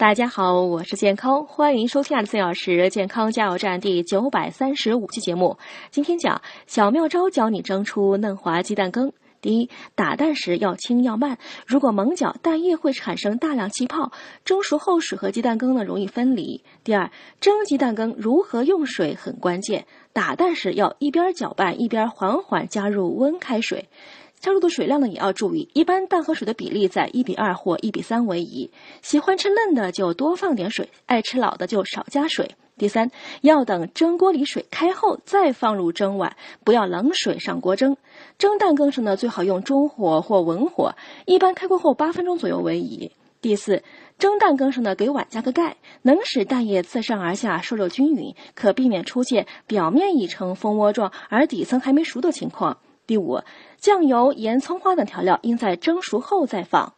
大家好，我是健康，欢迎收听二十四小时健康加油站第九百三十五期节目。今天讲小妙招，教你蒸出嫩滑鸡蛋羹。第一，打蛋时要轻要慢，如果猛搅，蛋液会产生大量气泡，蒸熟后水和鸡蛋羹呢容易分离。第二，蒸鸡蛋羹如何用水很关键，打蛋时要一边搅拌一边缓缓加入温开水。加入的水量呢也要注意，一般蛋和水的比例在一比二或一比三为宜。喜欢吃嫩的就多放点水，爱吃老的就少加水。第三，要等蒸锅里水开后再放入蒸碗，不要冷水上锅蒸。蒸蛋羹时呢，最好用中火或文火，一般开锅后八分钟左右为宜。第四，蒸蛋羹时呢，给碗加个盖，能使蛋液自上而下受热均匀，可避免出现表面已成蜂窝状而底层还没熟的情况。第五，酱油、盐、葱花等调料应在蒸熟后再放。